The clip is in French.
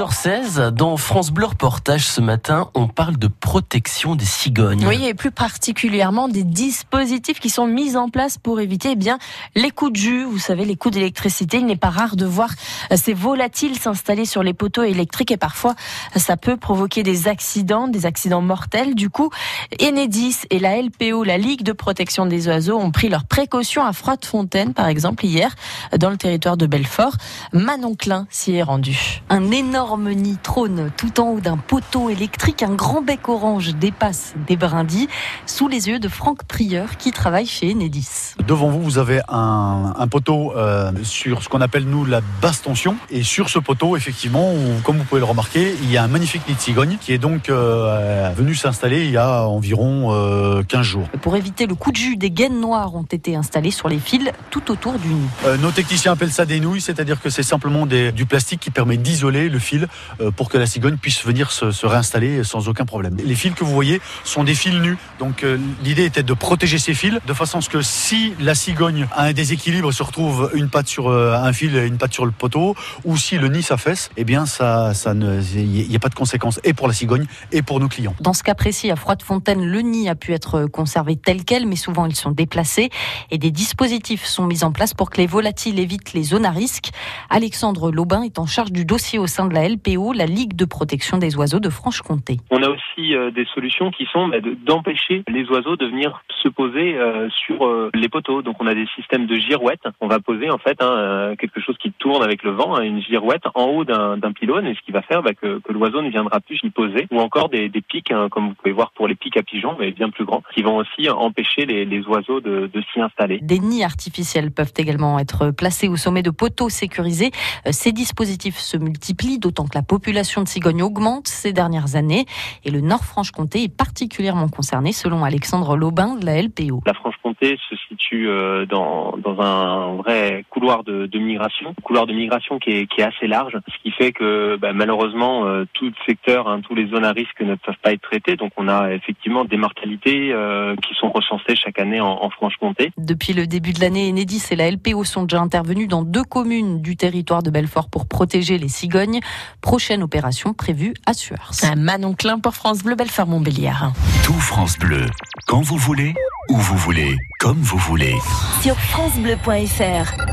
6h16, dans France Bleu Reportage ce matin, on parle de protection des cigognes. Oui, et plus particulièrement des dispositifs qui sont mis en place pour éviter eh bien les coups de jus. Vous savez, les coups d'électricité. Il n'est pas rare de voir ces volatiles s'installer sur les poteaux électriques et parfois ça peut provoquer des accidents, des accidents mortels. Du coup, Enedis et la LPO, la Ligue de protection des oiseaux, ont pris leurs précautions à Froide-Fontaine, par exemple, hier, dans le territoire de Belfort. Manon Klein s'y est rendu. Un énorme nid trône tout en haut d'un poteau électrique. Un grand bec orange dépasse des brindilles sous les yeux de Franck Prieur qui travaille chez Enedis. Devant vous, vous avez un, un poteau euh, sur ce qu'on appelle nous la basse tension. Et sur ce poteau, effectivement, où, comme vous pouvez le remarquer, il y a un magnifique nid de cigogne qui est donc euh, venu s'installer il y a environ euh, 15 jours. Pour éviter le coup de jus, des gaines noires ont été installées sur les fils tout autour du nid. Euh, nos techniciens appellent ça des nouilles, c'est-à-dire que c'est simplement des, du plastique qui permet d'isoler le fil euh, pour que la cigogne puisse venir se, réinstaller sans aucun problème. Les fils que vous voyez sont des fils nus, donc euh, l'idée était de protéger ces fils de façon à ce que si la cigogne a un déséquilibre, se retrouve une patte sur euh, un fil et une patte sur le poteau, ou si le nid s'affaisse, eh bien ça, il n'y a pas de conséquences et pour la cigogne et pour nos clients. Dans ce cas précis, à Froide-Fontaine, le nid a pu être conservé tel quel, mais souvent ils sont déplacés et des dispositifs sont mis en place pour que les volatiles évitent les zones à risque. Alexandre Laubin est en charge du dossier au sein de la LPO, la Ligue de protection des oiseaux de Franche-Comté. On a aussi euh, des solutions qui sont bah, d'empêcher les oiseaux de venir se poser euh, sur euh, les poteaux. Donc on a des systèmes de girouettes. On va poser en fait hein, quelque chose qui tourne avec le vent, hein, une girouette en haut d'un pylône, et ce qui va faire bah, que, que l'oiseau ne viendra plus y poser. Ou encore des, des pics, hein, comme vous pouvez voir pour les pics à pigeons, mais bien plus grands, qui vont aussi empêcher les, les oiseaux de, de s'y installer. Des nids artificiels peuvent également être placés au sommet de poteaux sécurisés. Ces dispositifs se multiplient, d'autant que la population de cigognes augmente ces dernières années. Et le Nord-Franche-Comté est particulièrement concerné, selon Alexandre Laubin de la LPO. La Franche-Comté se situe dans, dans un vrai couloir de, de migration, couloir de migration qui est, qui est, assez large, ce qui fait que bah, malheureusement tout le secteur, hein, tous les zones à risque ne peuvent pas être traitées. Donc on a effectivement des mortalités euh, qui sont recensées chaque année en, en Franche-Comté. Depuis le début de l'année, Enedis et la LPO sont déjà intervenus dans deux communes du territoire de Belfort pour protéger les cigognes. Prochaine opération prévue à Suars. Manon Klein pour France Bleu Belfort Montbéliard. Tout France Bleu, quand vous voulez, où vous voulez, comme vous voulez. Sur francebleu.fr